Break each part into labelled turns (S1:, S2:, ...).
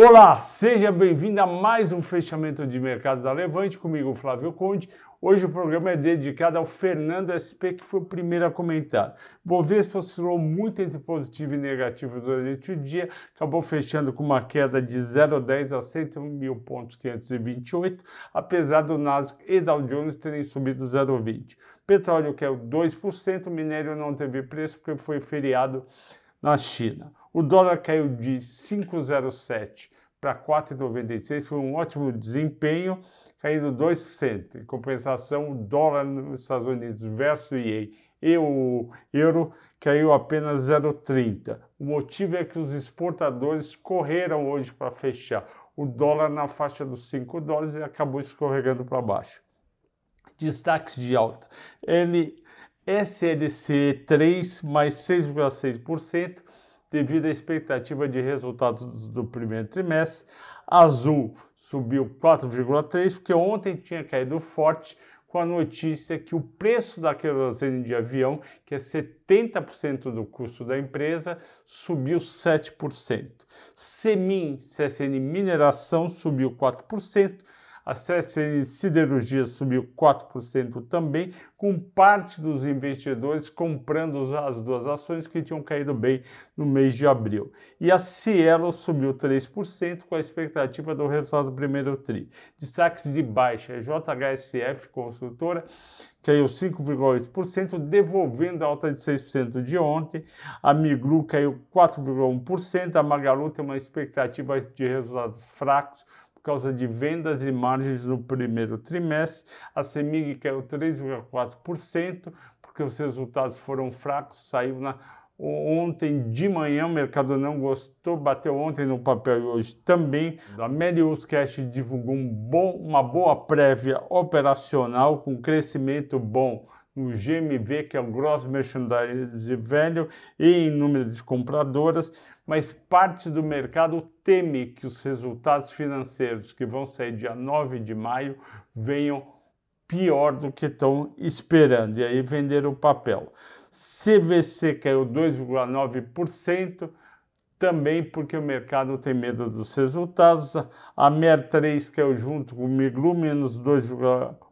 S1: Olá, seja bem-vindo a mais um fechamento de mercado da Levante, comigo Flávio Conde. Hoje o programa é dedicado ao Fernando SP, que foi o primeiro a comentar. Bovespa oscilou muito entre positivo e negativo durante o dia, acabou fechando com uma queda de 0,10 a 101.528, apesar do Nasdaq e Dow Jones terem subido 0,20. Petróleo caiu 2%, minério não teve preço porque foi feriado na China. O dólar caiu de 5,07 para 4,96, foi um ótimo desempenho, caindo 2%. Em compensação, o dólar nos Estados Unidos versus o IEI e o euro caiu apenas 0,30. O motivo é que os exportadores correram hoje para fechar o dólar na faixa dos 5 dólares e acabou escorregando para baixo. Destaques de alta. Ele SLC 3 mais 6,6% devido à expectativa de resultados do primeiro trimestre. Azul subiu 4,3 porque ontem tinha caído forte com a notícia que o preço da querosene de avião, que é 70% do custo da empresa, subiu 7%. Semin, CSN Mineração, subiu 4%. A CSN Siderurgia subiu 4% também, com parte dos investidores comprando as duas ações que tinham caído bem no mês de abril. E a Cielo subiu 3% com a expectativa do resultado do primeiro TRI. Destaques de baixa, JHSF, construtora, caiu 5,8%, devolvendo a alta de 6% de ontem. A Miglu caiu 4,1%, a Magalu tem uma expectativa de resultados fracos, por causa de vendas e margens no primeiro trimestre. A Semig caiu 3,4%, porque os resultados foram fracos, saiu na Ontem de manhã o mercado não gostou, bateu ontem no papel e hoje também. A Melius Cash divulgou um bom, uma boa prévia operacional com crescimento bom no GMV, que é o Gross Merchandise Value, e em número de compradoras, mas parte do mercado teme que os resultados financeiros que vão sair dia 9 de maio venham pior do que estão esperando, e aí vender o papel. CVC caiu 2,9%, também porque o mercado tem medo dos resultados. A MER3 caiu junto com o Miglu, menos 2,8%,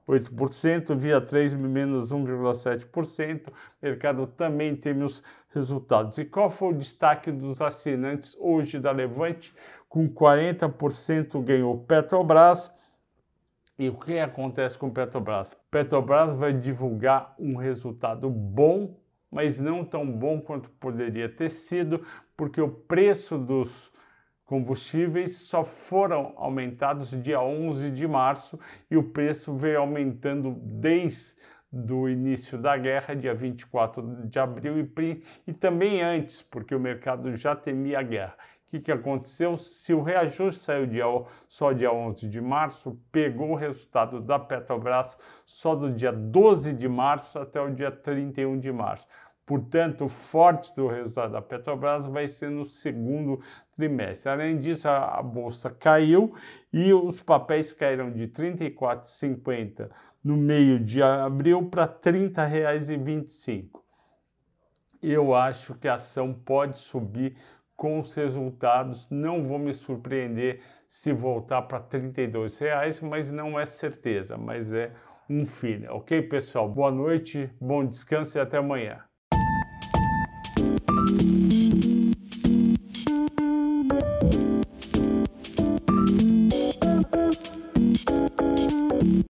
S1: Via 3 menos 1,7%. O mercado também tem os resultados. E qual foi o destaque dos assinantes hoje da Levante? Com 40% ganhou Petrobras. E o que acontece com Petrobras? Petrobras vai divulgar um resultado bom mas não tão bom quanto poderia ter sido, porque o preço dos combustíveis só foram aumentados dia 11 de março e o preço veio aumentando desde do início da guerra, dia 24 de abril, e, e também antes, porque o mercado já temia a guerra. O que, que aconteceu? Se o reajuste saiu dia, só dia 11 de março, pegou o resultado da Petrobras só do dia 12 de março até o dia 31 de março. Portanto, forte do resultado da Petrobras vai ser no segundo trimestre. Além disso, a, bolsa caiu e os papéis caíram de R$ 34,50 no meio de abril para R$ 30,25. Eu acho que a ação pode subir com os resultados. Não vou me surpreender se voltar para 32 reais, mas não é certeza, mas é um fim. Ok, pessoal? Boa noite, bom descanso e até amanhã.